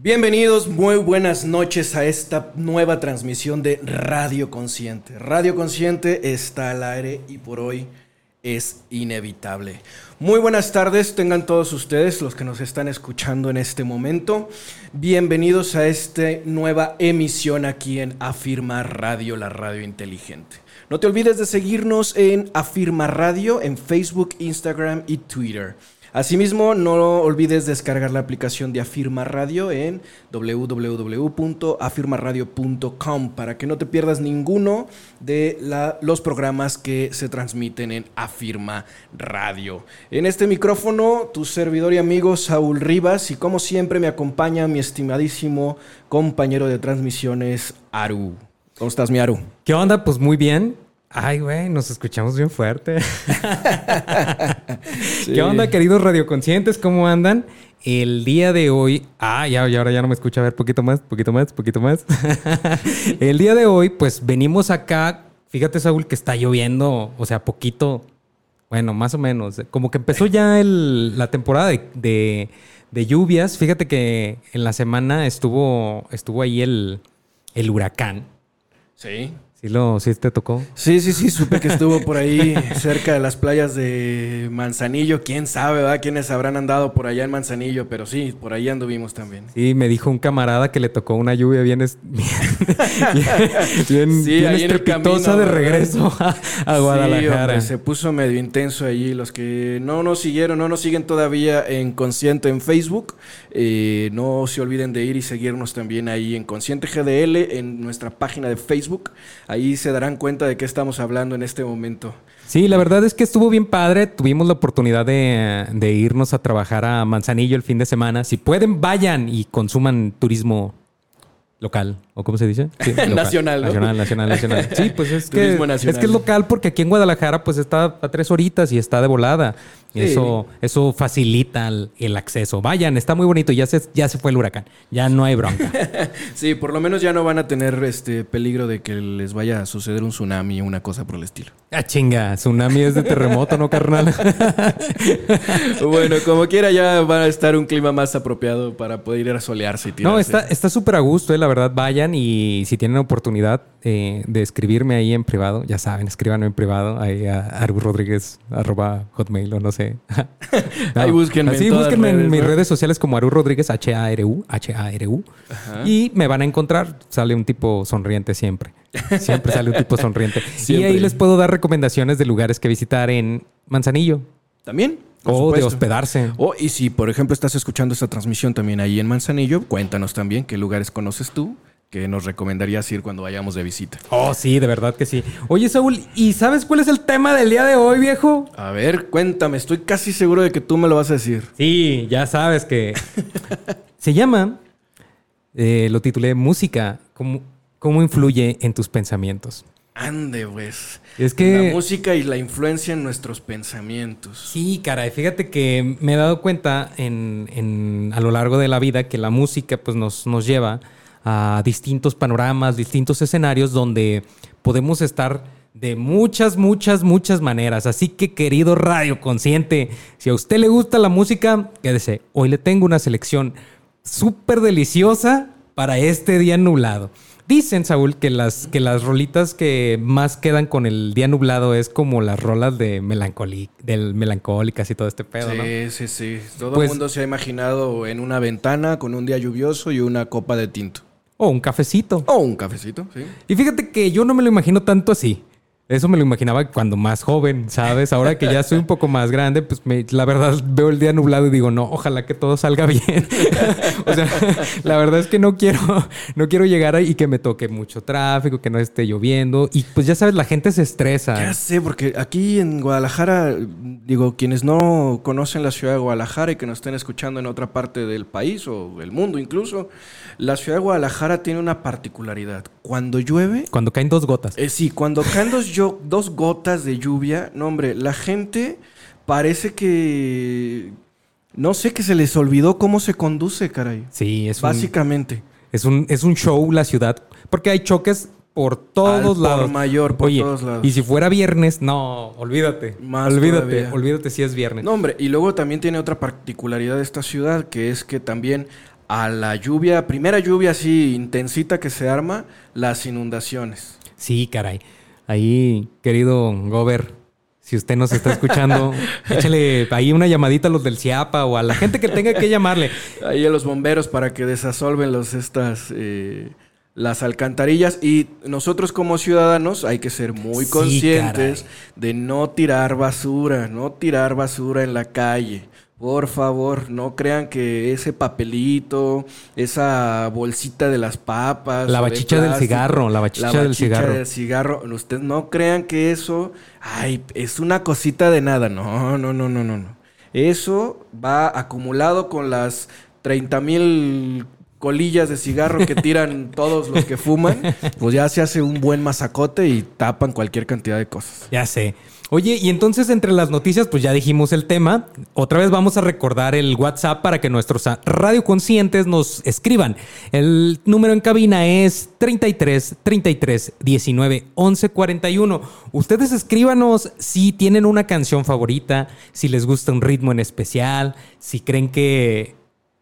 Bienvenidos, muy buenas noches a esta nueva transmisión de Radio Consciente. Radio Consciente está al aire y por hoy es inevitable. Muy buenas tardes, tengan todos ustedes los que nos están escuchando en este momento. Bienvenidos a esta nueva emisión aquí en Afirma Radio, la radio inteligente. No te olvides de seguirnos en Afirma Radio en Facebook, Instagram y Twitter. Asimismo, no olvides descargar la aplicación de Afirma Radio en www.afirmaradio.com para que no te pierdas ninguno de los programas que se transmiten en Afirma Radio. En este micrófono, tu servidor y amigo Saúl Rivas y como siempre me acompaña mi estimadísimo compañero de transmisiones Aru. ¿Cómo estás, mi Aru? ¿Qué onda? Pues muy bien. Ay, güey, nos escuchamos bien fuerte. ¿Qué onda, queridos radioconscientes? ¿Cómo andan? El día de hoy. Ah, ya, ya ahora ya no me escucha. A ver, poquito más, poquito más, poquito más. el día de hoy, pues venimos acá. Fíjate, Saúl, que está lloviendo, o sea, poquito. Bueno, más o menos. Como que empezó ya la temporada de, lluvias. Fíjate que en la semana estuvo, estuvo ahí el, el huracán. Sí. ¿Sí, lo, ¿Sí te tocó? Sí, sí, sí, supe que estuvo por ahí cerca de las playas de Manzanillo. Quién sabe, ¿verdad? Quiénes habrán andado por allá en Manzanillo, pero sí, por ahí anduvimos también. Sí, me dijo un camarada que le tocó una lluvia bien, bien, sí, estrepitosa de regreso a, Guadalajara. se puso medio intenso allí. Los que no nos siguieron, no nos siguen todavía en Consciente en Facebook, eh, no se olviden de ir y seguirnos también ahí en Consciente GDL, en nuestra página de Facebook ahí se darán cuenta de qué estamos hablando en este momento. Sí, la verdad es que estuvo bien padre. Tuvimos la oportunidad de, de irnos a trabajar a Manzanillo el fin de semana. Si pueden, vayan y consuman turismo local, o cómo se dice? nacional, Nacional, nacional, nacional. Sí, pues es que, es que es local porque aquí en Guadalajara pues está a tres horitas y está de volada. Eso, eso facilita el, acceso. Vayan, está muy bonito. Ya se, ya se fue el huracán. Ya no hay bronca. sí, por lo menos ya no van a tener este peligro de que les vaya a suceder un tsunami o una cosa por el estilo. Ah, chinga. Tsunami es de terremoto, ¿no, carnal? bueno, como quiera, ya va a estar un clima más apropiado para poder ir a solearse y No, está súper a gusto, eh, la verdad. Vayan y si tienen oportunidad eh, de escribirme ahí en privado, ya saben, escríbanme en privado ahí a Rodríguez arroba hotmail o no sé Ahí búsquenme. Así, búsquenme en mis redes sociales como Aru Rodríguez, H-A-R-U, H-A-R-U. Y me van a encontrar. Sale un tipo sonriente siempre. Siempre sale un tipo sonriente. Y ahí les puedo dar recomendaciones de lugares que visitar en Manzanillo. También. O de hospedarse. O, y si, por ejemplo, estás escuchando esta transmisión también ahí en Manzanillo, cuéntanos también qué lugares conoces tú que nos recomendarías ir cuando vayamos de visita. Oh, sí, de verdad que sí. Oye, Saúl, ¿y sabes cuál es el tema del día de hoy, viejo? A ver, cuéntame, estoy casi seguro de que tú me lo vas a decir. Sí, ya sabes que se llama, eh, lo titulé Música, ¿cómo, ¿cómo influye en tus pensamientos? Ande, pues. Es que. La música y la influencia en nuestros pensamientos. Sí, caray. Fíjate que me he dado cuenta en, a lo largo de la vida que la música pues, nos, nos lleva a distintos panoramas, distintos escenarios donde podemos estar de muchas, muchas, muchas maneras. Así que, querido Radio Consciente, si a usted le gusta la música, quédese. Hoy le tengo una selección súper deliciosa para este día nublado. Dicen, Saúl, que las, que las rolitas que más quedan con el día nublado es como las rolas de del melancólicas y todo este pedo, sí, Sí, sí, Todo el pues mundo se ha imaginado en una ventana con un día lluvioso y una copa de tinto. O un cafecito. O un cafecito, sí. Y fíjate que yo no me lo imagino tanto así. Eso me lo imaginaba cuando más joven, ¿sabes? Ahora que ya soy un poco más grande, pues la verdad veo el día nublado y digo, no, ojalá que todo salga bien. o sea, la verdad es que no quiero, no quiero llegar ahí y que me toque mucho tráfico, que no esté lloviendo. Y pues ya sabes, la gente se estresa. Ya sé, porque aquí en Guadalajara, digo, quienes no conocen la ciudad de Guadalajara y que nos estén escuchando en otra parte del país o el mundo incluso, la ciudad de Guadalajara tiene una particularidad. Cuando llueve... Cuando caen dos gotas. Eh, sí, cuando caen dos yo- dos gotas de lluvia, no hombre, la gente parece que... No sé, que se les olvidó cómo se conduce, caray. Sí, es un, Básicamente. es un, es un show la ciudad. Porque hay choques por todos Al por lados. mayor, por Oye, todos lados. Y si fuera viernes, no, olvídate. Más olvídate, todavía. olvídate si es viernes. No, hombre, y luego también tiene otra particularidad de esta ciudad, que es que también a la lluvia, primera lluvia así intensita que se arma, las inundaciones. Sí, caray. Ahí, querido Gober, si usted nos está escuchando, échale ahí una llamadita a los del CIAPA o a la gente que tenga que llamarle. Ahí a los bomberos para que desasolven los estas eh, las alcantarillas y nosotros como ciudadanos hay que ser muy Sí, conscientes caray. de no tirar basura, no tirar basura en la calle. Por favor, no crean que ese papelito, esa bolsita de las papas, La de bachicha del cigarro, la bachicha del cigarro. del cigarro, ustedes no crean que eso, ay, es una cosita de nada. No, no, no, no, no, no. Eso va acumulado con las 30 mil colillas de cigarro que tiran todos los que fuman, pues ya se hace un buen masacote y tapan cualquier cantidad de cosas. Ya sé. Oye, y entonces entre las noticias, pues ya dijimos el tema. Otra vez vamos a recordar el WhatsApp para que nuestros radioconscientes nos escriban. El número en cabina es 33 33 19 11 41. Ustedes escríbanos si tienen una canción favorita, si les gusta un ritmo en especial, si creen que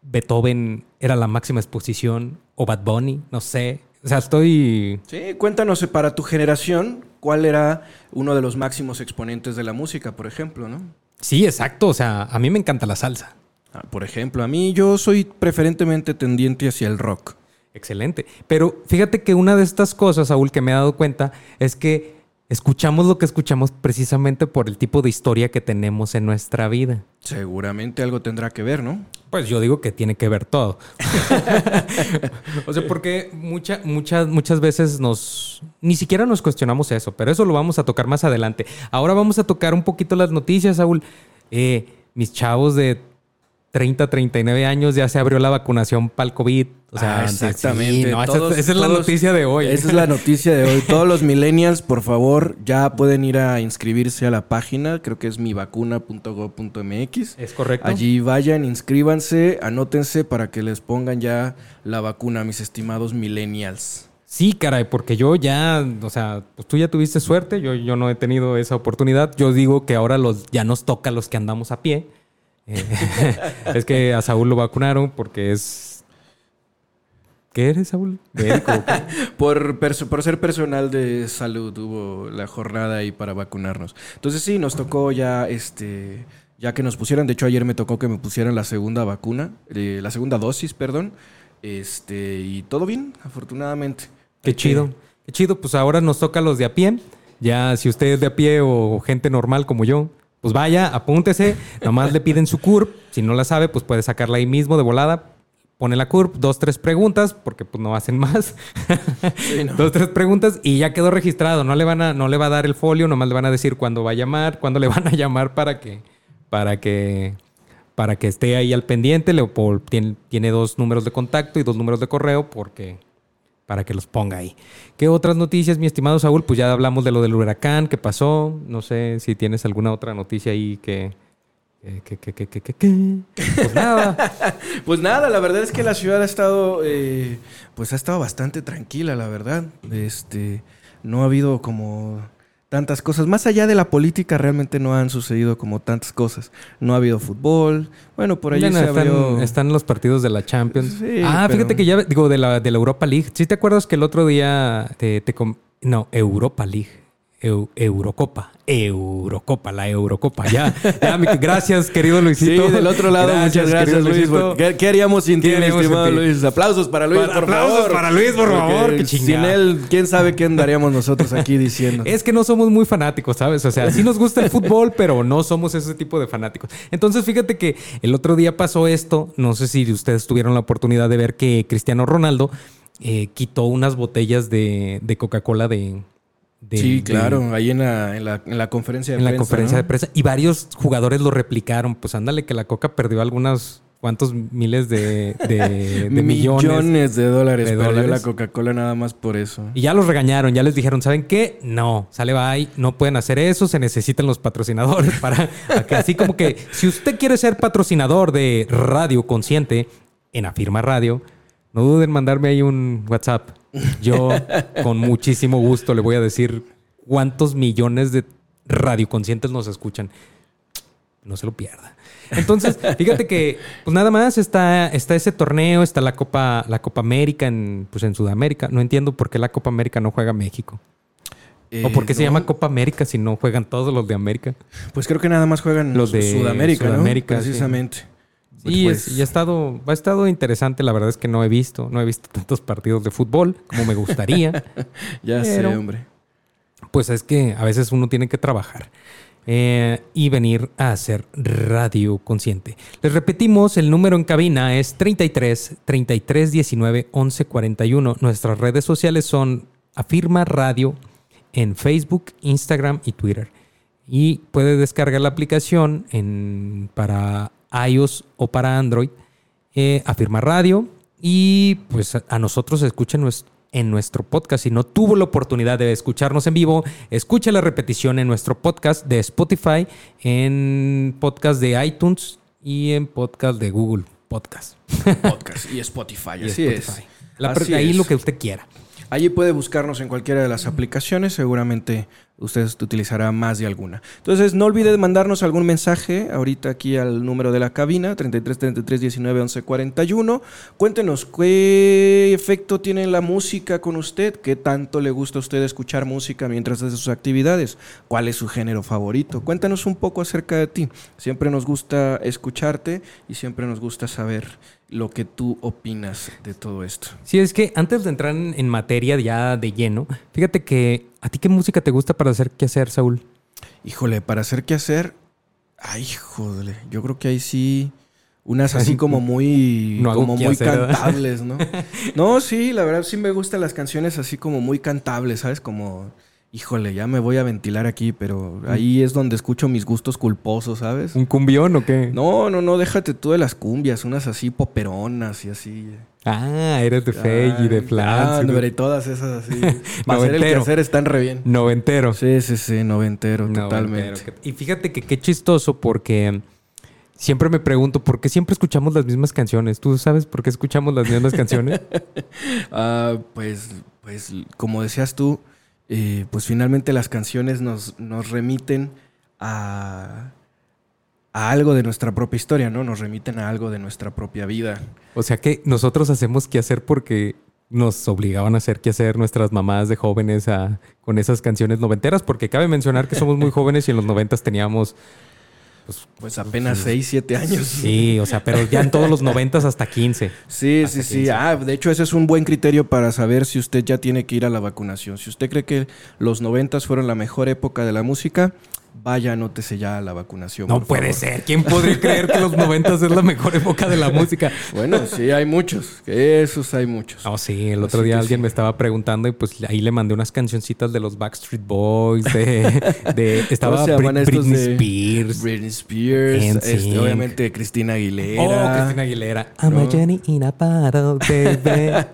Beethoven era la máxima exposición o Bad Bunny, no sé. O sea, estoy Sí, cuéntanos eh, para tu generación cuál era uno de los máximos exponentes de la música, por ejemplo, ¿no? Sí, exacto. O sea, a mí me encanta la salsa. Ah, por ejemplo, a mí yo soy preferentemente tendiente hacia el rock. Excelente. Pero fíjate que una de estas cosas, Saúl, que me he dado cuenta es que escuchamos lo que escuchamos precisamente por el tipo de historia que tenemos en nuestra vida. Seguramente algo tendrá que ver, ¿no? Pues yo digo que tiene que ver todo. o sea, porque mucha- muchas, muchas veces nos. Ni siquiera nos cuestionamos eso, pero eso lo vamos a tocar más adelante. Ahora vamos a tocar un poquito las noticias, Saúl. Eh, mis chavos de 30, 39 años ya se abrió la vacunación para el COVID. O sea, Ah, exactamente. sí, no, esa- Todos- esa, es la noticia de hoy. Esa es la noticia de hoy. Todos los millennials, por favor, ya pueden ir a inscribirse a la página. Creo que es mivacuna.gov.mx. Es correcto. Allí vayan, inscríbanse, anótense para que les pongan ya la vacuna, mis estimados millennials. Sí, caray, porque yo ya, o sea, pues tú ya tuviste suerte, yo, yo no he tenido esa oportunidad. Yo digo que ahora los, ya nos toca a los que andamos a pie. Eh, es que a Saúl lo vacunaron porque es... ¿Qué eres, Saúl? ¿Médico? Por, ser personal de salud hubo la jornada ahí para vacunarnos. Entonces sí, nos tocó ya este ya que nos pusieran, de hecho ayer me tocó que me pusieran la segunda vacuna, eh, la segunda dosis, perdón. Este, y todo bien, afortunadamente. Qué chido. Qué chido, pues ahora nos toca a los de a pie. Ya, si usted es de a pie o gente normal como yo, pues vaya, apúntese. Nomás le piden su CURP. Si no la sabe, pues puede sacarla ahí mismo de volada. Pone la CURP, dos, tres preguntas, porque pues no hacen más. Sí, no. Dos, tres preguntas y ya quedó registrado. No le van a, no le va a dar el folio, nomás le van a decir cuándo va a llamar, cuándo le van a llamar para que, para que, para que esté ahí al pendiente. Le, por- tiene, tiene dos números de contacto y dos números de correo porque para que los ponga ahí. ¿Qué otras noticias, mi estimado Saúl? Pues ya hablamos de lo del huracán que pasó. No sé si tienes alguna otra noticia ahí que. que, que, que, que. Pues nada. Pues nada, la verdad es que la ciudad ha estado, eh, pues ha estado bastante tranquila, la verdad. Este, no ha habido como tantas cosas. Más allá de la política, realmente no han sucedido como tantas cosas. No ha habido fútbol. Bueno, por ahí no, se están, abrió... están los partidos de la Champions. Sí, ah, pero- fíjate que ya, digo, de la, de la Europa League. ¿Sí te acuerdas que el otro día te, te com- No, Europa League. Eu- Eurocopa. Eurocopa, la Eurocopa. Ya, ya, gracias, querido Sí, Luisito. del otro lado, muchas gracias, Luis. ¿Qué, qué haríamos sin ti, ¿Qué mi haríamos sin estimado ti? Luis? Aplausos para Luis, Para- por aplausos favor. para Luis, por favor, qué Sin él, quién sabe qué andaríamos nosotros aquí diciendo. Es que no somos muy fanáticos, ¿sabes? O sea, sí nos gusta el fútbol, pero no somos ese tipo de fanáticos. Entonces, fíjate que el otro día pasó esto. No sé si ustedes tuvieron la oportunidad de ver que Cristiano Ronaldo eh, quitó unas botellas de, de Coca-Cola de, sí, claro, ahí en la, en la, en la conferencia de en la prensa. conferencia ¿no? de prensa. Y varios jugadores lo replicaron. Pues ándale, que la Coca perdió algunas cuántos miles de, de, de millones. Millones de dólares de perdió dólares. la Coca-Cola nada más por eso. Y ya los regañaron, ya les dijeron, ¿saben qué? No, sale bye, no pueden hacer eso, se necesitan los patrocinadores para... acá. Así como que si usted quiere ser patrocinador de Radio Consciente en Afirma Radio, no duden en mandarme ahí un WhatsApp. Yo con muchísimo gusto le voy a decir cuántos millones de radioconscientes nos escuchan. No se lo pierda. Entonces, fíjate que, pues nada más está, está ese torneo, está la Copa, la Copa América en, pues en Sudamérica. No entiendo por qué la Copa América no juega México. ¿O por qué se Eh, llama Copa América si no juegan todos los de América? Pues creo que nada más juegan Los de Sudamérica. Sudamérica. Precisamente. Sí, Pues, es- y ha estado, ha estado interesante. La verdad es que no he visto, no he visto tantos partidos de fútbol como me gustaría. Ya sé, hombre. Pues es que a veces uno tiene que trabajar eh, y venir a hacer radio consciente. Les repetimos, el número en cabina es 33 33 19 11 41. Nuestras redes sociales son Afirma Radio en Facebook, Instagram y Twitter. Y puede descargar la aplicación en, para iOS o para Android, eh, Afirma Radio. Y pues a, nosotros escuchen en nuestro podcast. Si no tuvo la oportunidad de escucharnos en vivo, escuche la repetición en nuestro podcast de Spotify, en podcast de iTunes y en podcast de Google Podcast. Podcast y Spotify, Y así Spotify. es. La- Así ahí es. lo que usted quiera. Allí puede buscarnos en cualquiera de las aplicaciones, seguramente usted utilizará más de alguna. Entonces, no olvide mandarnos algún mensaje ahorita aquí al número de la cabina, 33 33 19 11 41. Cuéntenos qué efecto tiene la música con usted, qué tanto le gusta a usted escuchar música mientras hace sus actividades, cuál es su género favorito. Cuéntanos un poco acerca de ti. Siempre nos gusta escucharte y siempre nos gusta saber lo que tú opinas de todo esto. Sí, es que antes de entrar en, materia ya de lleno, fíjate que a ti qué música te gusta para hacer qué hacer, Saúl. Híjole, para hacer qué hacer. Ay, joder. Yo creo que ahí sí. Unas así como muy. No como muy cantables, ¿no? No, sí, la verdad sí me gustan las canciones así como muy cantables, ¿sabes? Como. Híjole, ya me voy a ventilar aquí, pero ahí es donde escucho mis gustos culposos, ¿sabes? ¿Un cumbión o qué? No, no, no, déjate tú de las cumbias, unas así poperonas y así. Ah, eres de Fey y de Ah, Flans. y todas esas así. Para hacer el quehacer están re bien. Noventero. Sí, sí, sí, noventero, Noventero. totalmente. Y fíjate que qué chistoso porque siempre me pregunto por qué siempre escuchamos las mismas canciones. ¿Tú sabes por qué escuchamos las mismas canciones? Ah, pues, pues, como decías tú, eh, pues finalmente las canciones nos, nos remiten a, a algo de nuestra propia historia, ¿no? Nos remiten a algo de nuestra propia vida. O sea que nosotros hacemos qué hacer porque nos obligaban a hacer qué hacer nuestras mamás de jóvenes a- con esas canciones noventeras, porque cabe mencionar que somos muy jóvenes y en los noventas teníamos, Pues apenas 6, 7 años. sí, o sea, pero ya en todos los noventas hasta 15. Sí, Hasta sí, sí. 15. Ah, de hecho, ese es un buen criterio para saber si usted ya tiene que ir a la vacunación. Si usted cree que los noventas fueron la mejor época de la música, vaya, anótese ya a la vacunación. No puede favor. ser. ¿Quién podría creer que los noventas es la mejor época de la música? Bueno, sí, hay muchos. Esos hay muchos. Oh, sí, el otro Así día alguien sí. me estaba preguntando y pues ahí le mandé unas cancioncitas de los Backstreet Boys, de, de estaba se Britney de- Spears. Britney Spears, este, obviamente Cristina Aguilera. Oh, Cristina Aguilera. I'm ¿No? a Jenny in a bottle, baby.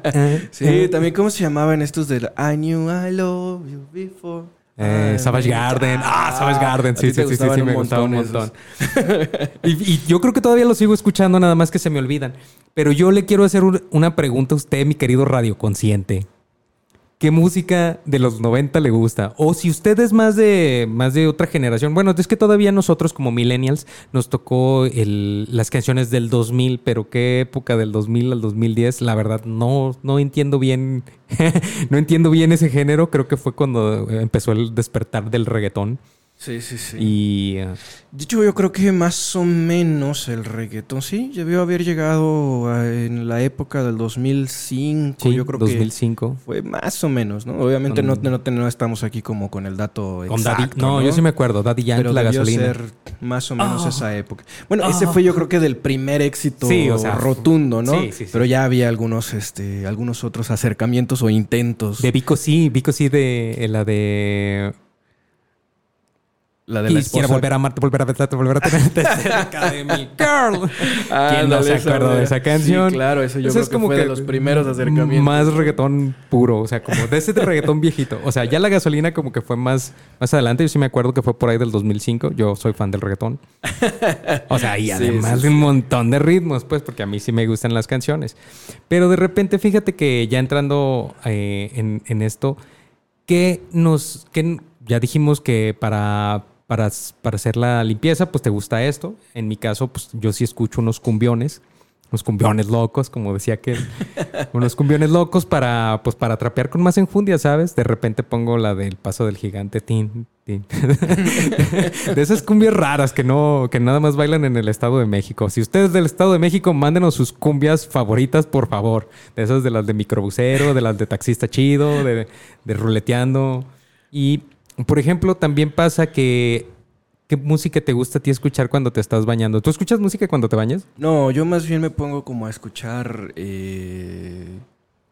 Sí, también cómo se llamaban estos de I knew I love you before. Eh, I Savage Garden. Ah, Savage Garden. Sí, sí, sí, sí, me gustaba un montón montón. y, y yo creo que todavía lo sigo escuchando, nada más que se me olvidan. Pero yo le quiero hacer un- una pregunta a usted, mi querido radio consciente. ¿Qué música de los 90 le gusta? O si usted es más de, más de otra generación. Bueno, es que todavía nosotros como millennials nos tocó las canciones del 2000, pero ¿qué época del 2000 al 2010? La verdad no, no entiendo bien, no entiendo bien ese género. Creo que fue cuando empezó el despertar del reggaetón. Sí, sí, sí. Y uh, De hecho, yo creo que más o menos el reggaetón, sí, debió haber llegado a- en la época del 2005. sí, yo creo 2005. que fue más o menos, ¿no? Obviamente no, Con- no, no estamos aquí como con el dato Con Daddy, exacto, no, yo sí me acuerdo, Daddy Yankee, Pero la debió gasolina. ser más o menos Ah. esa época. Bueno, ese fue yo creo que del primer éxito Sí, o sea, rotundo, ¿no? sí, sí, sí. Pero ya había algunos, este, algunos otros acercamientos o intentos. De Vico sí, Vico sí de eh, la de La de la Quisiera esposa. volver a amarte, volver a besarte, volver a tenerte cerca de mí. Girl. ¿Quién no se acuerda de esa sí, canción? claro, eso yo creo que fue de los primeros acercamientos. Más reggaetón puro, o sea, como de ese reggaetón viejito. O sea, ya la gasolina como que fue más, más adelante. Yo sí me acuerdo que fue por ahí del 2005. Yo soy fan del reggaetón. O sea, y Sí, además sí, de un montón de ritmos, pues, porque a mí sí me gustan las canciones. Pero de repente, fíjate que ya entrando eh, en, en esto, que nos, que ya dijimos que para, para, para hacer la limpieza, pues te gusta esto. En mi caso, pues yo sí escucho unos cumbiones, unos cumbiones locos, como decía que unos cumbiones locos para, pues para trapear con más enjundia, ¿sabes? De repente pongo la del paso del gigante, tin, tin. de esas cumbias raras que no, que nada más bailan en el Estado de México. Si ustedes del Estado de México, mándenos sus cumbias favoritas, por favor. De esas de las de microbusero, de las de taxista chido, de, de ruleteando. Y, por ejemplo, también pasa que... ¿Qué música te gusta a ti escuchar cuando te estás bañando? ¿Tú escuchas música cuando te bañas? No, yo más bien me pongo como a escuchar eh,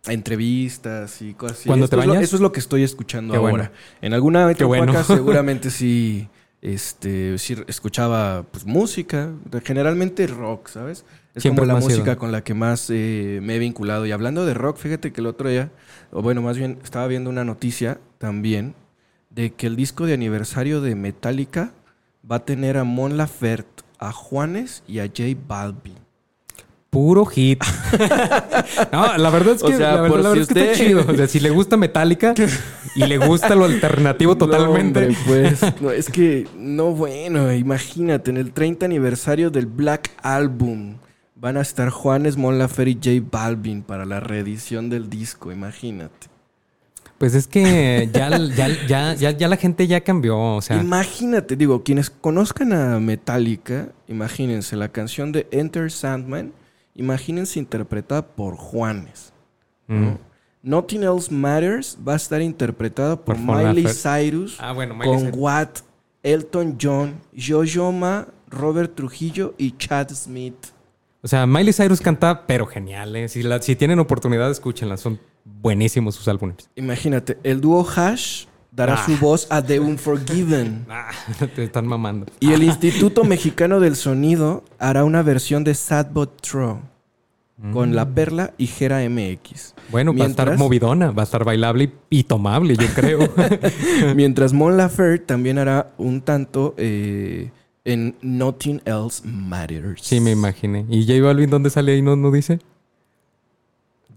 entrevistas y cosas así. ¿Cuando Esto te es lo- bañas? eso es lo que estoy escuchando Qué ahora. bueno. En alguna época bueno. seguramente sí, este, sí escuchaba pues, música, generalmente rock, ¿sabes? Es Siempre como la sido. música con la que más eh, me he vinculado. Y hablando de rock, fíjate que el otro día, o bueno, más bien estaba viendo una noticia también de que el disco de aniversario de Metallica va a tener a Mon Laferte, a Juanes y a J Balvin. Puro hit. no, la verdad es O que, sea, la verdad, por la verdad si es que está usted- chido. O sea, si le gusta Metallica y le gusta lo alternativo totalmente. No, hombre, pues, no, es que, no, bueno, imagínate, en el 30 aniversario del Black Album van a estar Juanes, Mon Laferte y J Balvin para la reedición del disco, imagínate. Pues es que ya, ya, ya, ya, ya la gente ya cambió. O sea, Imagínate, digo, quienes conozcan a Metallica, imagínense la canción de Enter Sandman, imagínense interpretada por Juanes. mm. ¿no? Nothing Else Matters va a estar interpretada por, Miley. Cyrus Ah, bueno, Miley con Cyrus. Watt, Elton John, Jojo Ma, Robert Trujillo y Chad Smith. O sea, Miley Cyrus canta, pero genial. ¿eh? Si, la- si tienen oportunidad, escúchenla. Son buenísimos sus álbumes. Imagínate, el dúo Hash dará Ah. su voz a The Unforgiven. Ah, te están mamando. Y el Instituto Mexicano del Sonido hará una versión de Sadbot Tro con La Perla y Gera MX. Bueno, va a estar Mientras- movidona, va a estar bailable y, y tomable, yo creo. Mientras Mon Laferte también hará un tanto eh, en Nothing Else Matters. sí, me imaginé. ¿Y J Balvin dónde sale ahí? ¿No, no dice?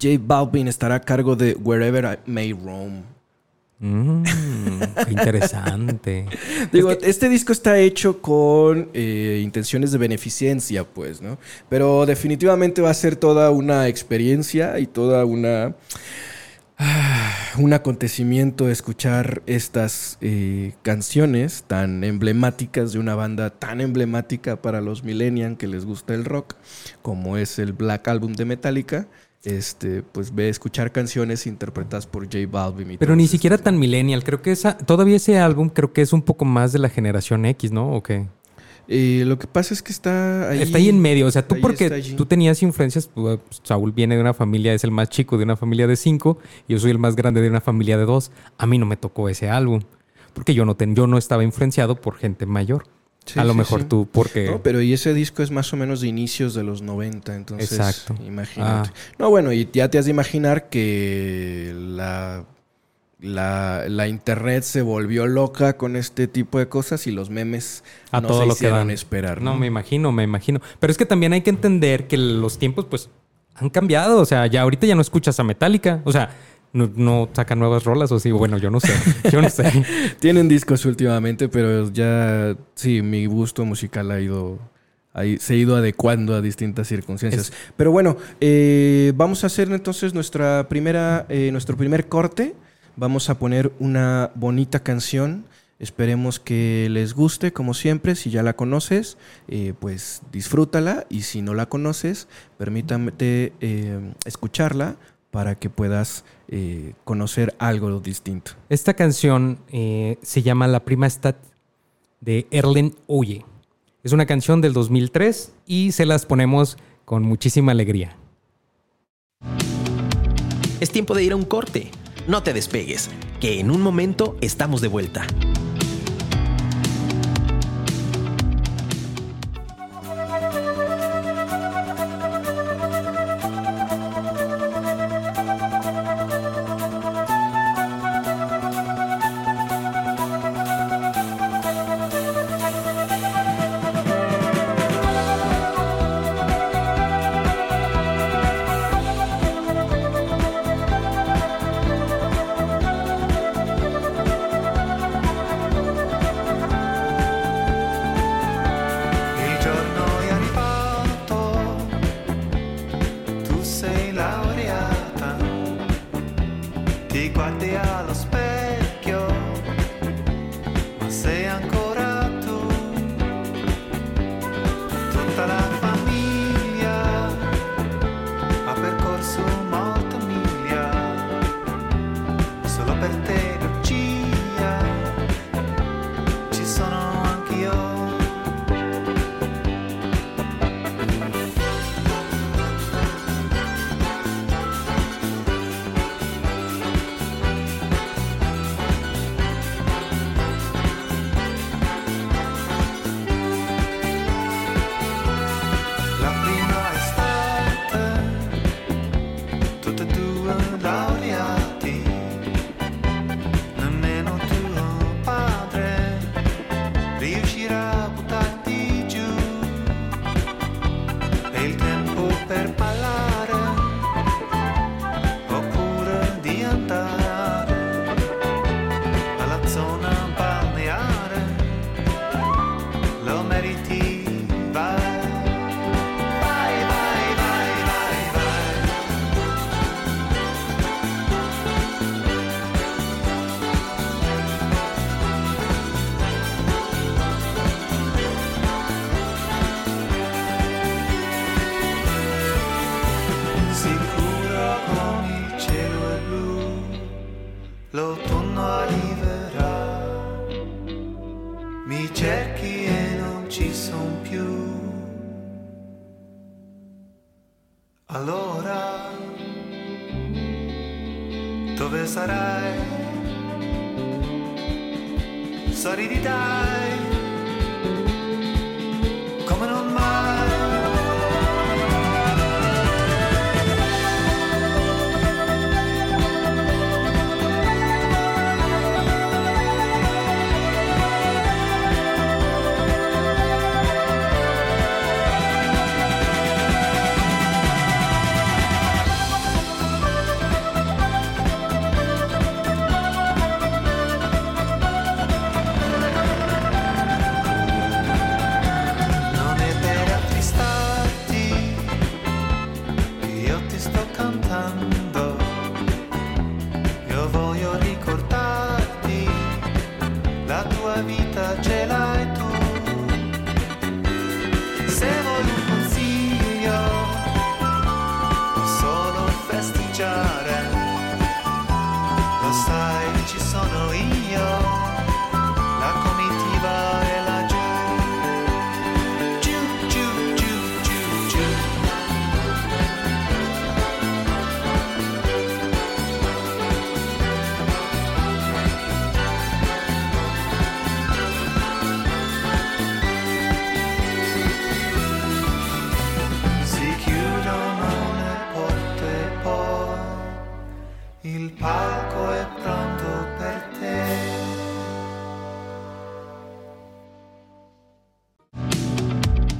J Balvin estará a cargo de Wherever I May Roam. Mm, qué interesante. Digo, este disco está hecho con eh, intenciones de beneficencia, pues, ¿no? Pero definitivamente va a ser toda una experiencia y toda una... ah, un acontecimiento escuchar estas eh, canciones tan emblemáticas de una banda tan emblemática para los millennials que les gusta el rock, como es el Black Album de Metallica. Este, pues ve escuchar canciones interpretadas por J Balvin. y Pero ni siquiera tan millennial. Creo que esa, todavía ese álbum creo que es un poco más de la generación X, ¿no? ¿O qué? Eh, lo que pasa es que está ahí. está ahí en medio. O sea, tú porque tú tenías influencias, pues, Saúl viene de una familia, es el más chico de una familia de cinco, y yo soy el más grande de una familia de dos. A mí no me tocó ese álbum. Porque yo no, ten- yo no estaba influenciado por gente mayor. Sí, a lo sí, mejor sí. tú, porque... No, pero y ese disco es más o menos de inicios de los 90, entonces Exacto. imagínate. Ah. No, bueno, y ya te has de imaginar que la, la, la internet se volvió loca con este tipo de cosas y los memes A no todo se lo que hicieron dan. esperar. No, me imagino, me imagino. Pero es que también hay que entender que los tiempos, pues, han cambiado. O sea, ya ahorita ya no escuchas a Metallica. O sea, no, no sacan nuevas rolas o sí. Bueno, yo no sé. Yo no sé. Tienen discos últimamente, pero ya sí, mi gusto musical ha ido, se ha ido adecuando a distintas circunstancias. Pero bueno, eh, vamos a hacer entonces nuestra primera, eh, nuestro primer corte. Vamos a poner una bonita canción. Esperemos que les guste, como siempre. Si ya la conoces, eh, pues disfrútala. Y si no la conoces, permítame eh, escucharla para que puedas eh, conocer algo distinto. Esta canción eh, se llama La Prima Stat de Erlen Oye. Es una canción del 2003 y se las ponemos con muchísima alegría. Es tiempo de ir a un corte. No te despegues, que en un momento estamos de vuelta.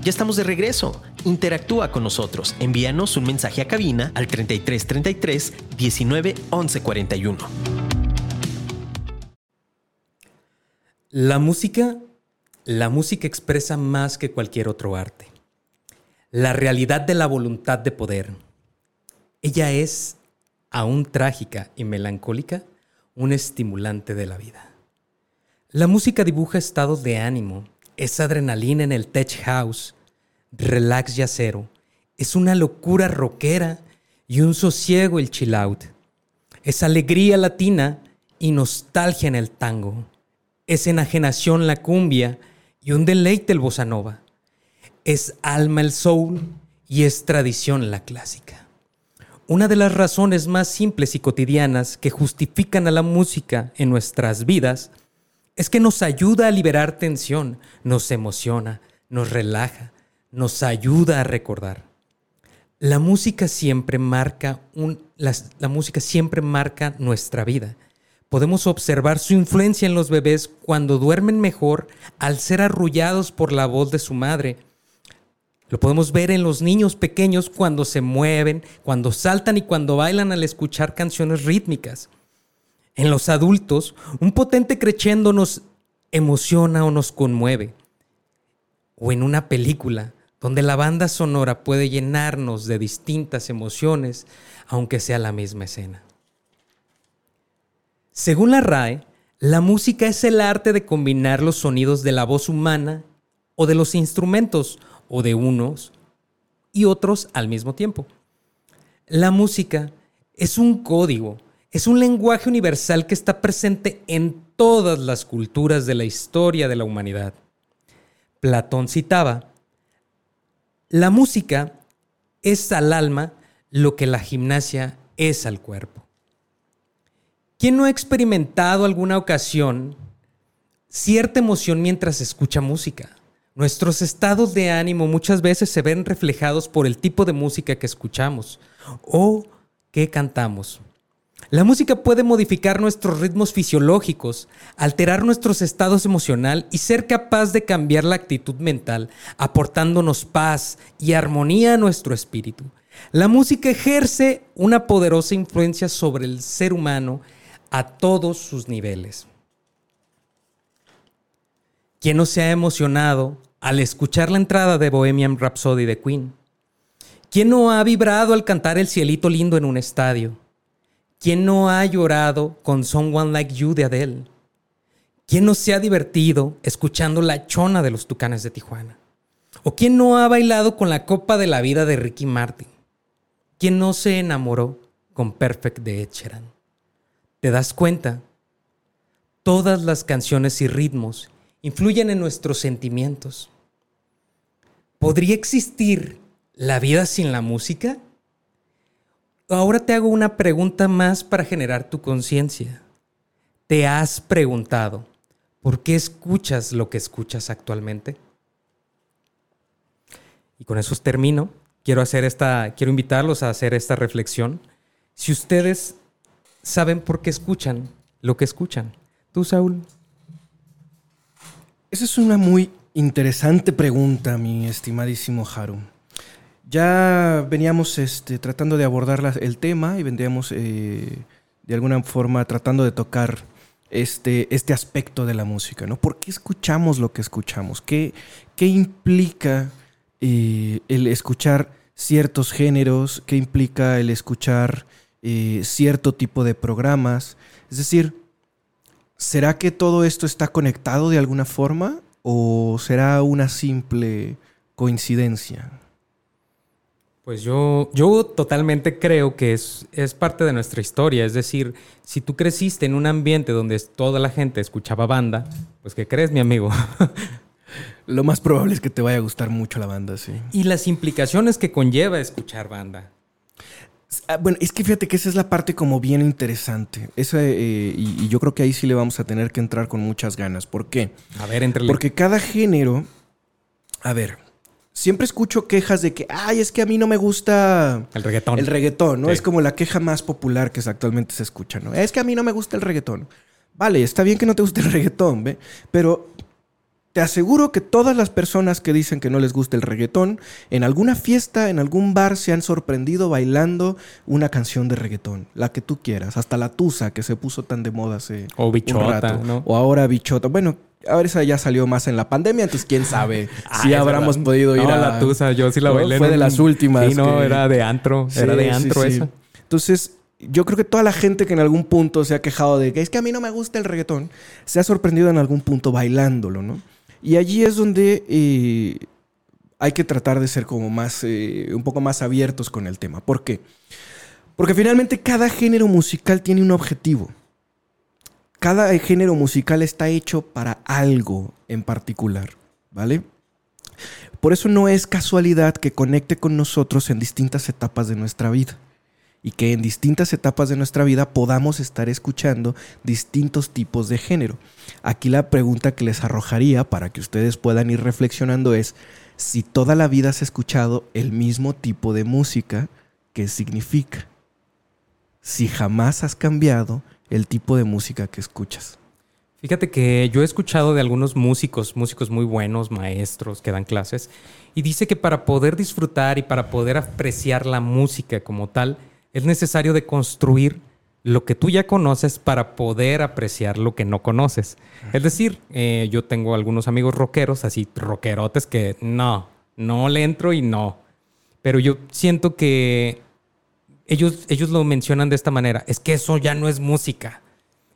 Ya estamos de regreso. Interactúa con nosotros. Envíanos un mensaje a cabina al 3333 19 11 41. La música, la música expresa más que cualquier otro arte. La realidad de la voluntad de poder. Ella es, aún trágica y melancólica, un estimulante de la vida. La música dibuja estados de ánimo, es adrenalina en el tech house, relax yacero, es una locura rockera y un sosiego el chill out. Es alegría latina y nostalgia en el tango. Es enajenación la cumbia y un deleite el bossa nova. Es alma el soul y es tradición la clásica. Una de las razones más simples y cotidianas que justifican a la música en nuestras vidas es que nos ayuda a liberar tensión, nos emociona, nos relaja, nos ayuda a recordar. La música siempre marca la música siempre marca nuestra vida. Podemos observar su influencia en los bebés cuando duermen mejor al ser arrullados por la voz de su madre. Lo podemos ver en los niños pequeños cuando se mueven, cuando saltan y cuando bailan al escuchar canciones rítmicas. En los adultos, un potente crescendo nos emociona o nos conmueve. O en una película, donde la banda sonora puede llenarnos de distintas emociones, aunque sea la misma escena. Según la RAE, la música es el arte de combinar los sonidos de la voz humana o de los instrumentos o de unos y otros al mismo tiempo. La música es un código, es un lenguaje universal que está presente en todas las culturas de la historia de la humanidad. Platón citaba, la música es al alma lo que la gimnasia es al cuerpo. ¿Quién no ha experimentado alguna ocasión cierta emoción mientras escucha música? Nuestros estados de ánimo muchas veces se ven reflejados por el tipo de música que escuchamos o que cantamos. La música puede modificar nuestros ritmos fisiológicos, alterar nuestros estados emocionales y ser capaz de cambiar la actitud mental, aportándonos paz y armonía a nuestro espíritu. La música ejerce una poderosa influencia sobre el ser humano a todos sus niveles. ¿Quién no se ha emocionado al escuchar la entrada de Bohemian Rhapsody de Queen? ¿Quién no ha vibrado al cantar El cielito lindo en un estadio? ¿Quién no ha llorado con Someone Like You de Adele? ¿Quién no se ha divertido escuchando La Chona de los Tucanes de Tijuana? ¿O quién no ha bailado con la Copa de la Vida de Ricky Martin? ¿Quién no se enamoró con Perfect de Ed Sheeran? ¿Te das cuenta? Todas las canciones y ritmos influyen en nuestros sentimientos. ¿Podría existir la vida sin la música? Ahora te hago una pregunta más para generar tu conciencia. ¿Te has preguntado por qué escuchas lo que escuchas actualmente? Y con eso termino. Quiero hacer esta, quiero invitarlos a hacer esta reflexión. Si ustedes saben por qué escuchan lo que escuchan. Tú, Saúl. Esa es una muy interesante pregunta, mi estimadísimo Haru. Ya veníamos este, tratando de abordar el tema y vendríamos eh, de alguna forma tratando de tocar este, este aspecto de la música, ¿no? ¿Por qué escuchamos lo que escuchamos? ¿Qué, qué implica eh, el escuchar ciertos géneros? ¿Qué implica el escuchar eh, cierto tipo de programas? Es decir, ¿será que todo esto está conectado de alguna forma o será una simple coincidencia? Pues yo, yo totalmente creo que es, es parte de nuestra historia. Es decir, si tú creciste en un ambiente donde toda la gente escuchaba banda, pues ¿qué crees, mi amigo? Lo más probable es que te vaya a gustar mucho la banda, sí. y las implicaciones que conlleva escuchar banda. Ah, Bueno, es que fíjate que esa es la parte como bien interesante. Esa, eh, y, y yo creo que ahí sí le vamos a tener que entrar con muchas ganas. ¿Por qué? A ver, entre Porque cada género... A ver, siempre escucho quejas de que, ay, es que a mí no me gusta el reggaetón. el reggaetón, ¿no? Sí. Es como la queja más popular que actualmente se escucha, ¿no? Es que a mí no me gusta el reggaetón. Vale, está bien que no te guste el reggaetón, ¿ve? Pero te aseguro que todas las personas que dicen que no les gusta el reggaetón, en alguna fiesta, en algún bar, se han sorprendido bailando una canción de reggaetón, la que tú quieras, hasta la tusa que se puso tan de moda hace O un bichota, rato. ¿no? O ahora bichota. Bueno, ahora esa ya salió más en la pandemia, entonces quién sabe Ah, si verdad. podido ir no, a la tusa, yo sí la ¿no? bailé. Fue de un- las últimas. Sí, no, que- era de antro. era de antro sí. esa. Entonces, yo creo que toda la gente que en algún punto se ha quejado de que es que a mí no me gusta el reggaetón, se ha sorprendido en algún punto bailándolo, ¿no? Y allí es donde eh, hay que tratar de ser como más, eh, un poco más abiertos con el tema. ¿Por qué? Porque finalmente cada género musical tiene un objetivo. Cada género musical está hecho para algo en particular, ¿vale? Por eso no es casualidad que conecte con nosotros en distintas etapas de nuestra vida y que en distintas etapas de nuestra vida podamos estar escuchando distintos tipos de género. Aquí la pregunta que les arrojaría para que ustedes puedan ir reflexionando es si toda la vida has escuchado el mismo tipo de música, ¿qué significa? Si jamás has cambiado el tipo de música que escuchas. Fíjate que yo he escuchado de algunos músicos, músicos muy buenos, maestros que dan clases, y dice que para poder disfrutar y para poder apreciar la música como tal, es necesario de construir lo que tú ya conoces para poder apreciar lo que no conoces. Es decir, eh, yo tengo algunos amigos rockeros, así rockerotes, que no, no le entro y no. Pero yo siento que ellos, ellos lo mencionan de esta manera, es que eso ya no es música.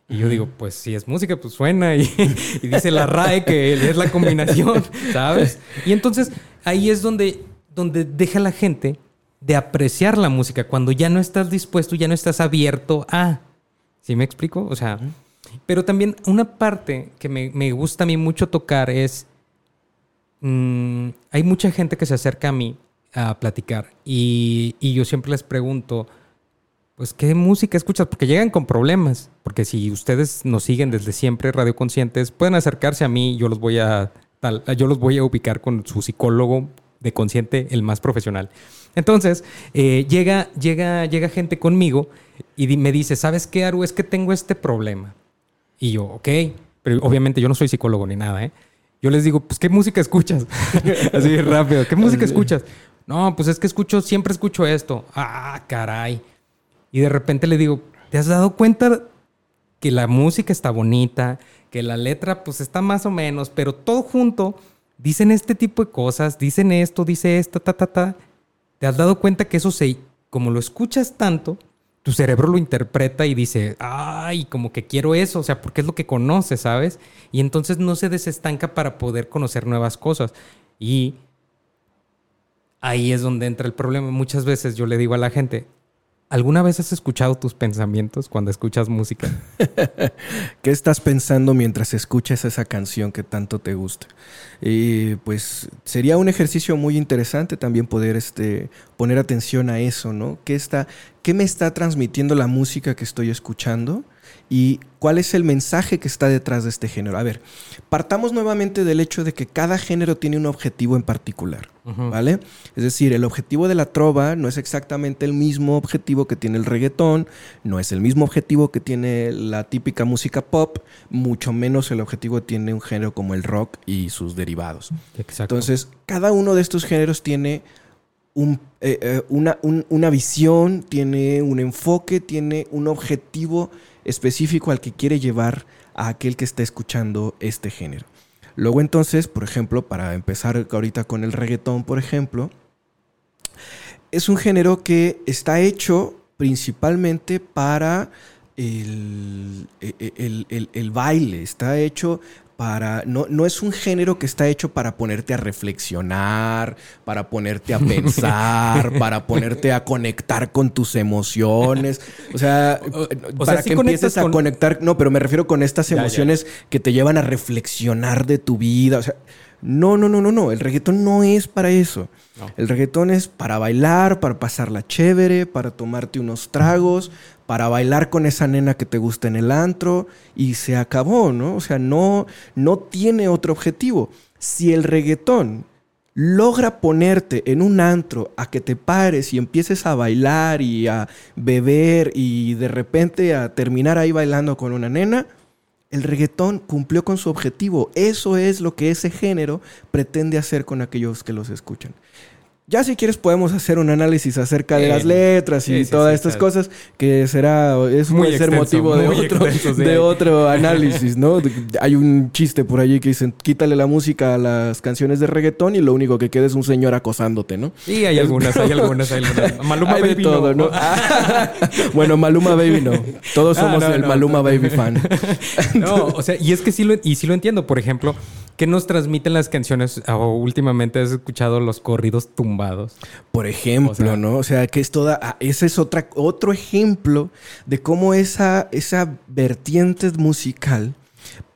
Y yo digo, pues si es música, pues suena. Y, y dice la RAE que es la combinación, ¿sabes? Y entonces ahí es donde, donde deja la gente de apreciar la música, cuando ya no estás dispuesto, ya no estás abierto a... ¿Sí me explico? O sea, pero también una parte que me, me gusta a mí mucho tocar es... mm, hay mucha gente que se acerca a mí a platicar y, y yo siempre les pregunto, pues, ¿qué música escuchas? Porque llegan con problemas. Porque si ustedes nos siguen desde siempre, Radio Conscientes, pueden acercarse a mí. Yo los voy a, tal, yo los voy a ubicar con su psicólogo de consciente, el más profesional. Entonces, eh, llega, llega, llega gente conmigo y me dice, ¿sabes qué, Aru? Es que tengo este problema. Y yo, ok. Pero obviamente yo no soy psicólogo ni nada, ¿eh? Yo les digo, pues, ¿qué música escuchas? Así rápido. ¿Qué música escuchas? No, pues es que escucho, siempre escucho esto. Ah, caray. Y de repente le digo, ¿te has dado cuenta que la música está bonita, que la letra pues está más o menos, pero todo junto dicen este tipo de cosas, dicen esto, dice esto, ta, ta, ta. ¿Te has dado cuenta que eso se, como lo escuchas tanto, tu cerebro lo interpreta y dice, ay, como que quiero eso, o sea, porque es lo que conoces, ¿sabes? Y entonces no se desestanca para poder conocer nuevas cosas. Y ahí es donde entra el problema. Muchas veces yo le digo a la gente, ¿alguna vez has escuchado tus pensamientos cuando escuchas música? ¿Qué estás pensando mientras escuchas esa canción que tanto te gusta? Y pues sería un ejercicio muy interesante también poder este, poner atención a eso, ¿no? ¿Qué, está, ¿Qué me está transmitiendo la música que estoy escuchando? ¿Y cuál es el mensaje que está detrás de este género? A ver, partamos nuevamente del hecho de que cada género tiene un objetivo en particular. ¿vale? Es decir, el objetivo de la trova no es exactamente el mismo objetivo que tiene el reggaetón, no es el mismo objetivo que tiene la típica música pop, mucho menos el objetivo que tiene un género como el rock y sus derivados. Exacto. Entonces, cada uno de estos géneros tiene un, eh, eh, una, un- una visión, tiene un enfoque, tiene un objetivo específico al que quiere llevar a aquel que está escuchando este género. Luego entonces, por ejemplo, para empezar ahorita con el reggaetón, por ejemplo, es un género que está hecho principalmente para el, el- el- el- el baile, está hecho para... No, no es un género que está hecho para ponerte a reflexionar, para ponerte a pensar, para ponerte a conectar con tus emociones. O sea, O- o para sea, que empieces a con- conectar... No, pero me refiero con estas Ya, ya. emociones que te llevan a reflexionar de tu vida. O sea, no, no, no, no, no. El reggaetón no es para eso. No. El reggaetón es para bailar, para pasarla chévere, para tomarte unos tragos, para bailar con esa nena que te gusta en el antro y se acabó, ¿no? O sea, no, no tiene otro objetivo. Si el reggaetón logra ponerte en un antro a que te pares y empieces a bailar y a beber y de repente a terminar ahí bailando con una nena, el reggaetón cumplió con su objetivo. Eso es lo que ese género pretende hacer con aquellos que los escuchan. Ya si quieres podemos hacer un análisis acerca de Eh, las letras y sí, sí, todas sí, estas claro. cosas que será eso Muy puede ser motivo de otro, extenso, de otro análisis, ¿no? Hay un chiste por allí que dicen quítale la música a las canciones de reggaetón y lo único que queda es un señor acosándote, ¿no? Sí, hay algunas, hay algunas, hay algunas. Maluma Hay Baby todo, ¿no? bueno, Maluma Baby no. Todos Ah, somos no, el no. Maluma Baby fan. No, o sea, y es que sí lo, y sí lo entiendo. Por ejemplo, ¿qué nos transmiten las canciones? O últimamente has escuchado los corridos tumbados. Por ejemplo, O sea- ¿no? O sea, que es toda. ah, Ese es otra, otro ejemplo de cómo esa, esa vertiente musical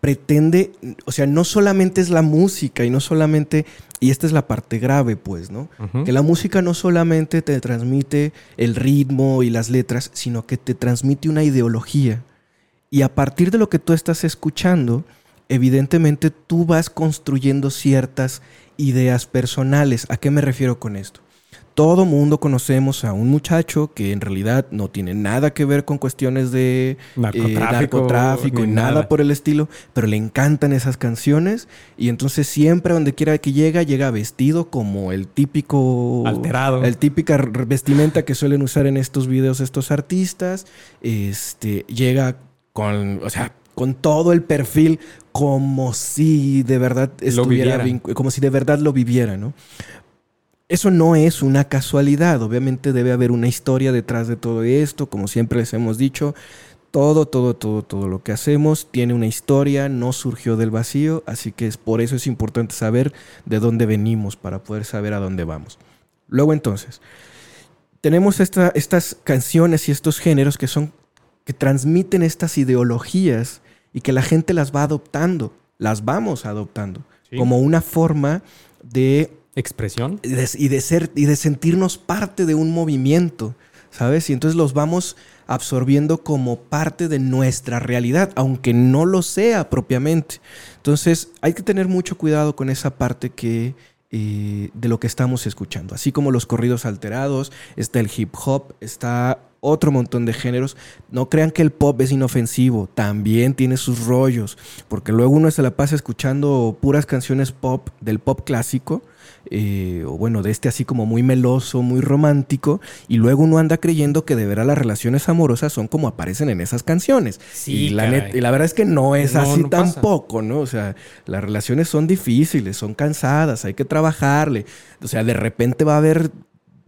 pretende. O sea, no solamente es la música y no solamente. Y esta es la parte grave, pues, ¿no? Que la música no solamente te transmite el ritmo y las letras, sino que te transmite una ideología. Y a partir de lo que tú estás escuchando, evidentemente tú vas construyendo ciertas ideas personales. ¿A qué me refiero con esto? Todo mundo conocemos a un muchacho que en realidad no tiene nada que ver con cuestiones de eh, Narcotráfico, narcotráfico y nada, nada. por el estilo, pero le encantan esas canciones y entonces siempre donde quiera que llega, llega vestido como el típico... Alterado. El típica vestimenta que suelen usar en estos videos estos artistas. Este, llega con, o sea, con todo el perfil como si de verdad estuviera como si de verdad lo viviera, ¿no? Eso no es una casualidad, obviamente debe haber una historia detrás de todo esto, como siempre les hemos dicho. Todo, todo, todo, todo lo que hacemos tiene una historia, no surgió del vacío, así que es por eso es importante saber de dónde venimos para poder saber a dónde vamos. Luego entonces, tenemos esta- estas canciones y estos géneros que son que transmiten estas ideologías y que la gente las va adoptando, las vamos adoptando Sí. como una forma de Expresión. y de, y de ser y de sentirnos parte de un movimiento, ¿sabes? Y entonces los vamos absorbiendo como parte de nuestra realidad, aunque no lo sea propiamente. Entonces hay que tener mucho cuidado con esa parte que eh, de lo que estamos escuchando. Así como los corridos alterados, está el hip hop, está otro montón de géneros. No crean que el pop es inofensivo, también tiene sus rollos, porque luego uno se la pasa escuchando puras canciones pop del pop clásico, eh, o bueno, de este así como muy meloso, muy romántico, y luego uno anda creyendo que de veras las relaciones amorosas son como aparecen en esas canciones. Sí, y, la net- y la verdad es que no es No, así no pasa. tampoco, ¿no? O sea, las relaciones son difíciles, son cansadas, hay que trabajarle. O sea, de repente va a haber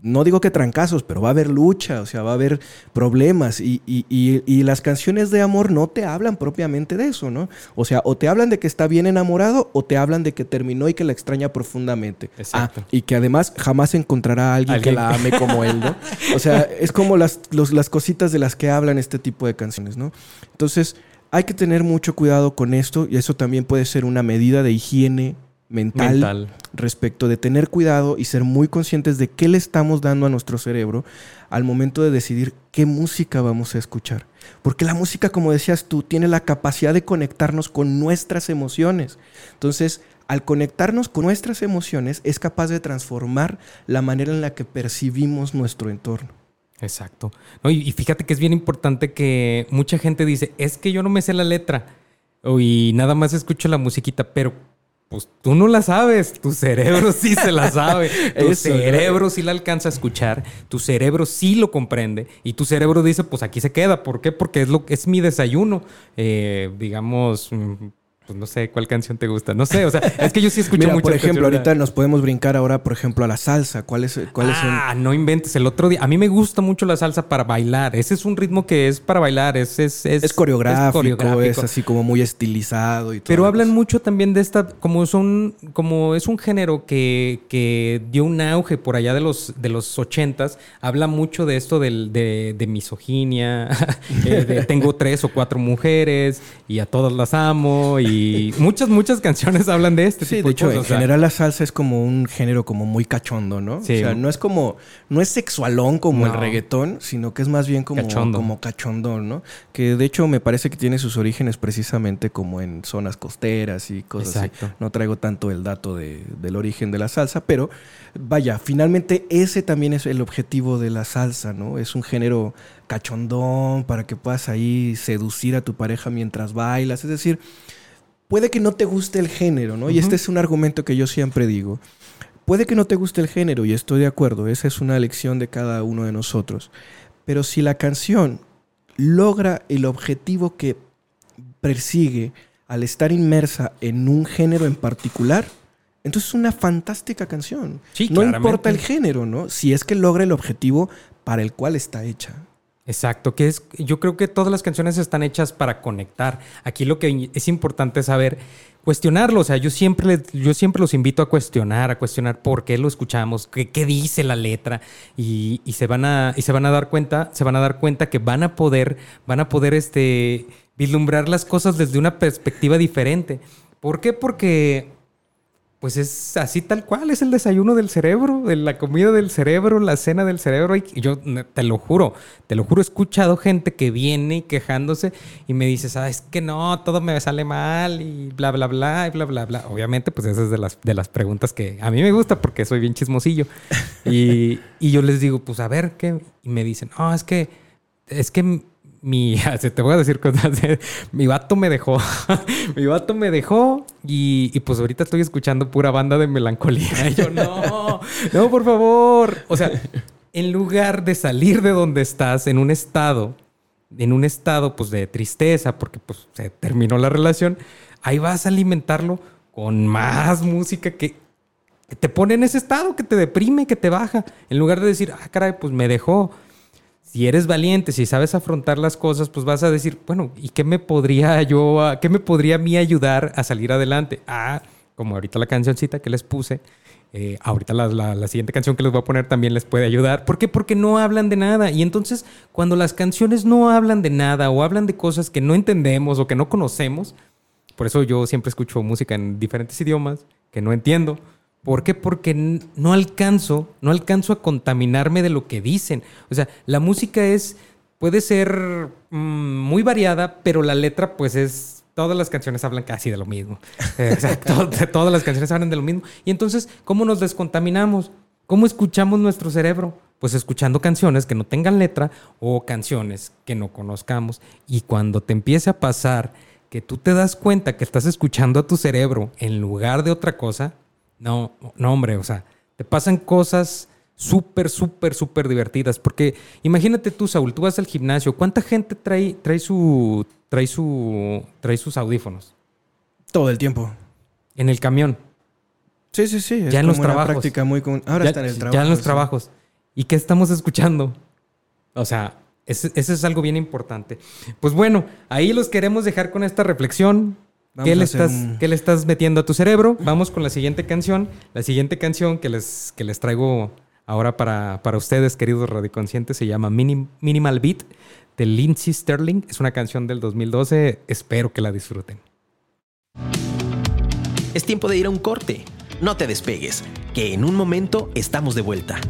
no digo que trancazos, pero va a haber lucha, o sea, va a haber problemas y, y- y- y las canciones de amor no te hablan propiamente de eso, ¿no? O sea, o te hablan de que está bien enamorado o te hablan de que terminó y que la extraña profundamente. Exacto. Ah, y que además jamás encontrará a alguien, que la ame como él, ¿no? O sea, es como las, los- las cositas de las que hablan este tipo de canciones, ¿no? Entonces, hay que tener mucho cuidado con esto y eso también puede ser una medida de higiene mental Mental. respecto de tener cuidado y ser muy conscientes de qué le estamos dando a nuestro cerebro al momento de decidir qué música vamos a escuchar. Porque la música, como decías tú, tiene la capacidad de conectarnos con nuestras emociones. Entonces, al conectarnos con nuestras emociones, es capaz de transformar la manera en la que percibimos nuestro entorno. Exacto. No, y, y fíjate que es bien importante que mucha gente dice, es que yo no me sé la letra o, y nada más escucho la musiquita, pero pues tú no la sabes, tu cerebro sí se la sabe, tu Eso, ¿no? cerebro sí la alcanza a escuchar, tu cerebro sí lo comprende y tu cerebro dice, pues aquí se queda, ¿por qué? Porque es lo es mi desayuno, Eh, digamos, mm, pues no sé cuál canción te gusta, no sé, o sea, es que yo sí escucho mucho. por ejemplo, ahorita nos podemos brincar ahora, por ejemplo, a la salsa. ¿Cuáles cuáles son? Ah, no inventes. El otro día, a mí me gusta mucho la salsa para bailar. Ese es un ritmo que es para bailar. Es, es, es, Es coreográfico, es, coreográfico. así como muy estilizado y todo. Pero hablan mucho también de esta, como son, como es un género que, que dio un auge por allá de los, de los ochentas, habla mucho de esto del, de, de misoginia, eh, de tengo tres o cuatro mujeres y a todas las amo y muchas, muchas canciones hablan de este Sí, tipo de hecho, cosas. en o sea, general la salsa es como un género como muy cachondo, ¿no? Sí. O sea, no es como, no es sexualón como el reggaetón, sino que es más bien como, Cachondo. como cachondón, ¿no? Que de hecho me parece que tiene sus orígenes precisamente como en zonas costeras y cosas Exacto. así. No traigo tanto el dato de- del origen de la salsa, pero vaya, finalmente ese también es el objetivo de la salsa, ¿no? Es un género cachondón para que puedas ahí seducir a tu pareja mientras bailas, es decir, puede que no te guste el género, ¿no? Y este es un argumento que yo siempre digo. Puede que no te guste el género y estoy de acuerdo, esa es una elección de cada uno de nosotros. Pero si la canción logra el objetivo que persigue al estar inmersa en un género en particular, entonces es una fantástica canción. Sí, no claramente. importa el género, ¿no? Si es que logra el objetivo para el cual está hecha. Exacto, que es, yo creo que todas las canciones están hechas para conectar. Aquí lo que es importante es saber cuestionarlo. O sea, yo siempre, les- yo siempre los invito a cuestionar, a cuestionar por qué lo escuchamos, qué, qué dice la letra y, y se van a y se van a dar cuenta, se van a dar cuenta que van a poder, van a poder este vislumbrar las cosas desde una perspectiva diferente. ¿Por qué? Porque pues es así tal cual, es el desayuno del cerebro, de la comida del cerebro, la cena del cerebro. Y yo te lo juro, te lo juro, he escuchado gente que viene y quejándose y me dice, sabes que no, todo me sale mal y bla, bla, bla, y bla, bla, bla. Obviamente, pues esa es de las, de las preguntas que a mí me gusta porque soy bien chismosillo. Y, y yo les digo, pues a ver, ¿qué? Y me dicen, no, es que, es que mi, te voy a decir cosas. Mi vato me dejó. mi vato me dejó y, y pues ahorita estoy escuchando pura banda de melancolía. Y yo, no, no, por favor. O sea, en lugar de salir de donde estás en un estado, en un estado pues de tristeza porque pues se terminó la relación, ahí vas a alimentarlo con más música que, que te pone en ese estado, que te deprime, que te baja. En lugar de decir, ah, caray, pues me dejó Si eres valiente, si sabes afrontar las cosas, pues vas a decir, bueno, ¿y qué me podría yo, a- qué me podría a mí ayudar a salir adelante? Ah, como ahorita la cancioncita que les puse, eh, ahorita la, la- la siguiente canción que les voy a poner también les puede ayudar. ¿Por qué? Porque no hablan de nada. Y entonces, cuando las canciones no hablan de nada o hablan de cosas que no entendemos o que no conocemos, por eso yo siempre escucho música en diferentes idiomas que no entiendo. ¿Por qué? Porque no alcanzo, no alcanzo a contaminarme de lo que dicen. O sea, la música es, puede ser mm, muy variada, pero la letra pues es, todas las canciones hablan casi de lo mismo. Eh, Exacto, todas las canciones hablan de lo mismo. Y entonces, ¿cómo nos descontaminamos? ¿Cómo escuchamos nuestro cerebro? Pues escuchando canciones que no tengan letra o canciones que no conozcamos. Y cuando te empiece a pasar que tú te das cuenta que estás escuchando a tu cerebro en lugar de otra cosa, no, no hombre, o sea, te pasan cosas súper, súper, súper divertidas. Porque imagínate tú, Saúl, tú vas al gimnasio, ¿cuánta gente trae, trae, su, trae, su, trae sus audífonos Todo el tiempo. en el camión? Sí, sí, sí. Es Ya en los trabajos. práctica muy común. Ahora ya, está en el trabajo. ya en los sí. trabajos. ¿Y qué estamos escuchando? O sea, eso es algo bien importante. Pues bueno, ahí los queremos dejar con esta reflexión. ¿Qué le, estás, un- qué le estás metiendo a tu cerebro? Vamos con la siguiente canción. La siguiente canción que les, que les traigo ahora para, para ustedes, queridos radioconscientes, se llama Minim- Minimal Beat de Lindsey Sterling. Es una canción del 2012. Espero que la disfruten. Es tiempo de ir a un corte. No te despegues, que en un momento estamos de vuelta.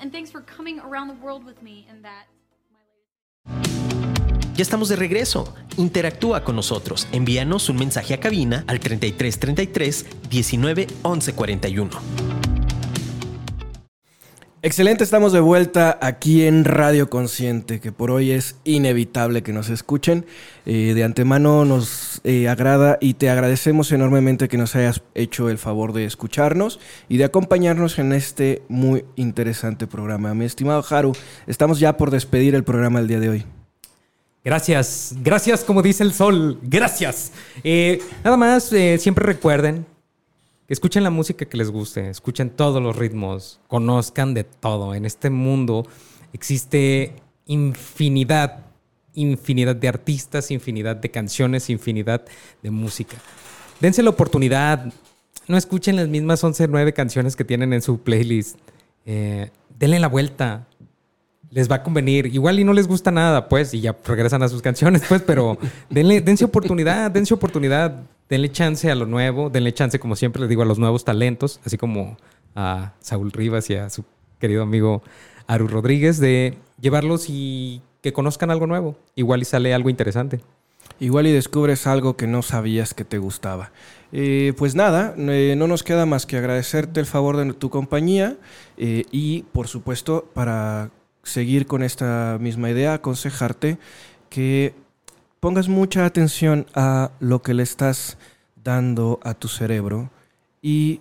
And thanks for coming around the world with me in that. Ya estamos de regreso. Interactúa con nosotros. Envíanos un mensaje a cabina al 3333 19 11 41. Excelente, estamos de vuelta aquí en Radio Consciente, que por hoy es inevitable que nos escuchen. Eh, de antemano nos eh, agrada y te agradecemos enormemente que nos hayas hecho el favor de escucharnos y de acompañarnos en este muy interesante programa. Mi estimado Haru, estamos ya por despedir el programa el día de hoy. Gracias, gracias como dice el sol, gracias. Eh, nada más, siempre recuerden escuchen la música que les guste, escuchen todos los ritmos, conozcan de todo. En este mundo existe infinidad, infinidad de artistas, infinidad de canciones, infinidad de música. Dense la oportunidad, no escuchen las mismas 11, 9 canciones que tienen en su playlist. Eh, denle la vuelta, les va a convenir. Igual y no les gusta nada, pues, y ya regresan a sus canciones, pues, pero denle, dense oportunidad, dense oportunidad, denle chance a lo nuevo, denle chance, como siempre les digo, a los nuevos talentos, así como a Saúl Rivas y a su querido amigo Aru Rodríguez, de llevarlos y que conozcan algo nuevo. Igual y sale algo interesante. Igual y descubres algo que no sabías que te gustaba. Eh, pues nada, eh, no nos queda más que agradecerte el favor de tu compañía eh, y por supuesto para seguir con esta misma idea, aconsejarte que pongas mucha atención a lo que le estás dando a tu cerebro y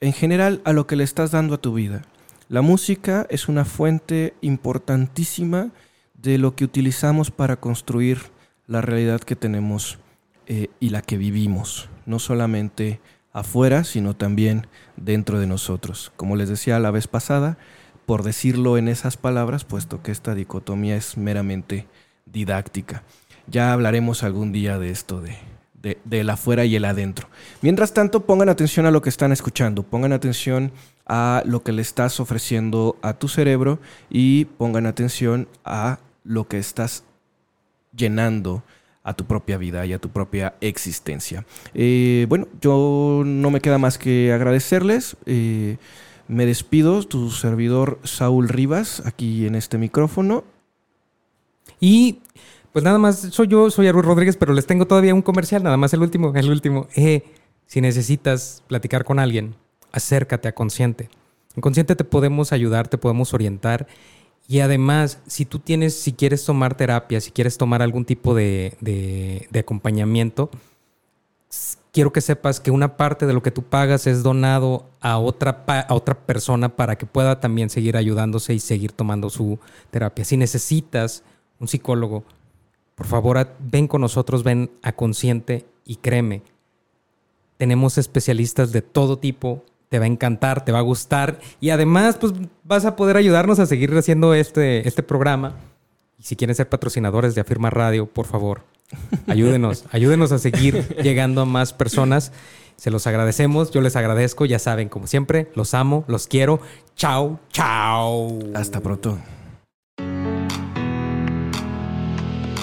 en general a lo que le estás dando a tu vida. La música es una fuente importantísima de lo que utilizamos para construir la realidad que tenemos eh, y la que vivimos, no solamente afuera, sino también dentro de nosotros. Como les decía la vez pasada, por decirlo en esas palabras, puesto que esta dicotomía es meramente didáctica. Ya hablaremos algún día de esto, de, de, del afuera y el adentro. Mientras tanto, pongan atención a lo que están escuchando, pongan atención a lo que le estás ofreciendo a tu cerebro y pongan atención a lo que estás llenando a tu propia vida y a tu propia existencia. Eh, bueno, yo no me queda más que agradecerles. Eh, me despido, tu servidor Saúl Rivas, aquí en este micrófono. Y pues nada más, soy yo, soy Aru Rodríguez, pero les tengo todavía un comercial, nada más el último, el último. Eh, si necesitas platicar con alguien, acércate a Consciente. En Consciente te podemos ayudar, te podemos orientar. Y además, si tú tienes, si quieres tomar terapia, si quieres tomar algún tipo de, de, de acompañamiento, quiero que sepas que una parte de lo que tú pagas es donado a otra, a otra persona para que pueda también seguir ayudándose y seguir tomando su terapia. Si necesitas un psicólogo, por favor, ven con nosotros, ven a Consciente y créeme, tenemos especialistas de todo tipo, te va a encantar, te va a gustar y además pues vas a poder ayudarnos a seguir haciendo este, este programa. Y si quieren ser patrocinadores de Afirma Radio, por favor, ayúdenos, ayúdenos a seguir llegando a más personas. Se los agradecemos, yo les agradezco, ya saben, como siempre, los amo, los quiero. Chao, chao. Hasta pronto.